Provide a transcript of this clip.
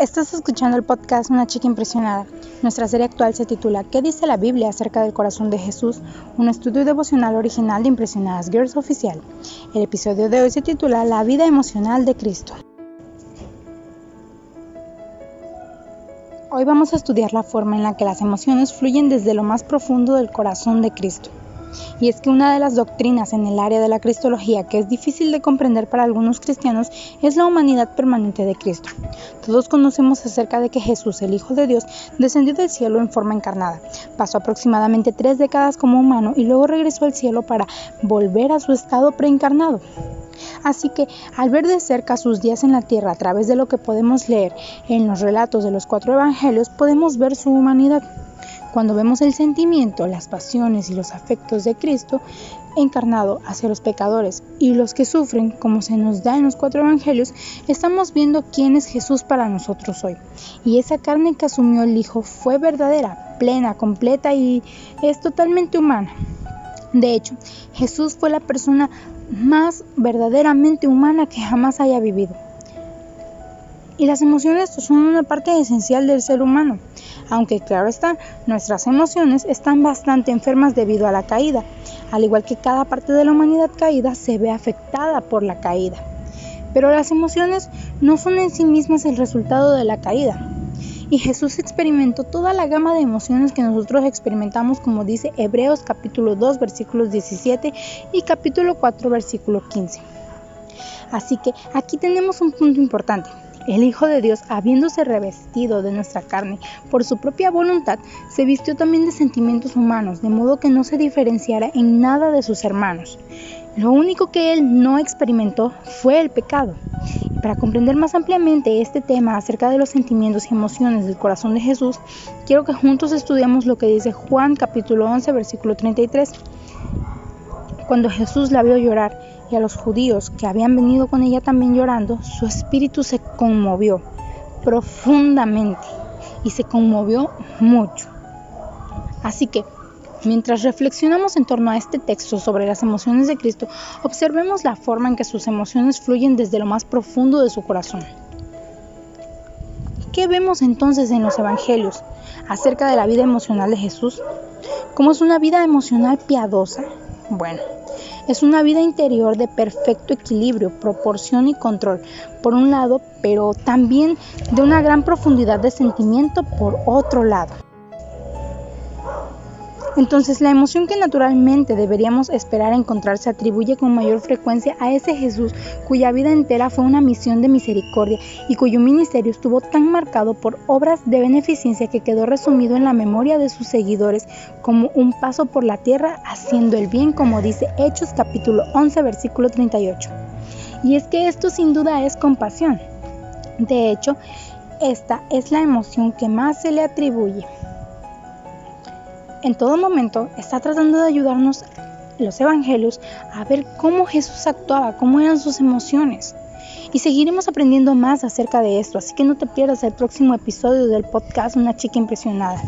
Estás escuchando el podcast Una chica impresionada. Nuestra serie actual se titula ¿Qué dice la Biblia acerca del corazón de Jesús? Un estudio devocional original de Impresionadas Girls Oficial. El episodio de hoy se titula La vida emocional de Cristo. Hoy vamos a estudiar la forma en la que las emociones fluyen desde lo más profundo del corazón de Cristo. Y es que una de las doctrinas en el área de la cristología que es difícil de comprender para algunos cristianos es la humanidad permanente de Cristo. Todos conocemos acerca de que Jesús, el Hijo de Dios, descendió del cielo en forma encarnada. Pasó aproximadamente tres décadas como humano y luego regresó al cielo para volver a su estado preencarnado. Así que al ver de cerca sus días en la tierra a través de lo que podemos leer en los relatos de los cuatro evangelios, podemos ver su humanidad. Cuando vemos el sentimiento, las pasiones y los afectos de Cristo encarnado hacia los pecadores y los que sufren, como se nos da en los cuatro evangelios, estamos viendo quién es Jesús para nosotros hoy. Y esa carne que asumió el Hijo fue verdadera, plena, completa y es totalmente humana. De hecho, Jesús fue la persona más verdaderamente humana que jamás haya vivido. Y las emociones son una parte esencial del ser humano, aunque claro está, nuestras emociones están bastante enfermas debido a la caída, al igual que cada parte de la humanidad caída se ve afectada por la caída. Pero las emociones no son en sí mismas el resultado de la caída. Y Jesús experimentó toda la gama de emociones que nosotros experimentamos, como dice Hebreos capítulo 2 versículos 17 y capítulo 4 versículo 15. Así que aquí tenemos un punto importante. El Hijo de Dios, habiéndose revestido de nuestra carne por su propia voluntad, se vistió también de sentimientos humanos, de modo que no se diferenciara en nada de sus hermanos. Lo único que él no experimentó fue el pecado. Para comprender más ampliamente este tema acerca de los sentimientos y emociones del corazón de Jesús, quiero que juntos estudiemos lo que dice Juan capítulo 11 versículo 33. Cuando Jesús la vio llorar, y a los judíos que habían venido con ella también llorando, su espíritu se conmovió profundamente y se conmovió mucho. Así que, mientras reflexionamos en torno a este texto sobre las emociones de Cristo, observemos la forma en que sus emociones fluyen desde lo más profundo de su corazón. ¿Qué vemos entonces en los evangelios acerca de la vida emocional de Jesús? ¿Cómo es una vida emocional piadosa? Bueno, es una vida interior de perfecto equilibrio, proporción y control, por un lado, pero también de una gran profundidad de sentimiento por otro lado. Entonces la emoción que naturalmente deberíamos esperar encontrar se atribuye con mayor frecuencia a ese Jesús cuya vida entera fue una misión de misericordia y cuyo ministerio estuvo tan marcado por obras de beneficencia que quedó resumido en la memoria de sus seguidores como un paso por la tierra haciendo el bien como dice Hechos capítulo 11 versículo 38. Y es que esto sin duda es compasión. De hecho, esta es la emoción que más se le atribuye en todo momento está tratando de ayudarnos los evangelios a ver cómo Jesús actuaba, cómo eran sus emociones. Y seguiremos aprendiendo más acerca de esto, así que no te pierdas el próximo episodio del podcast Una chica impresionada.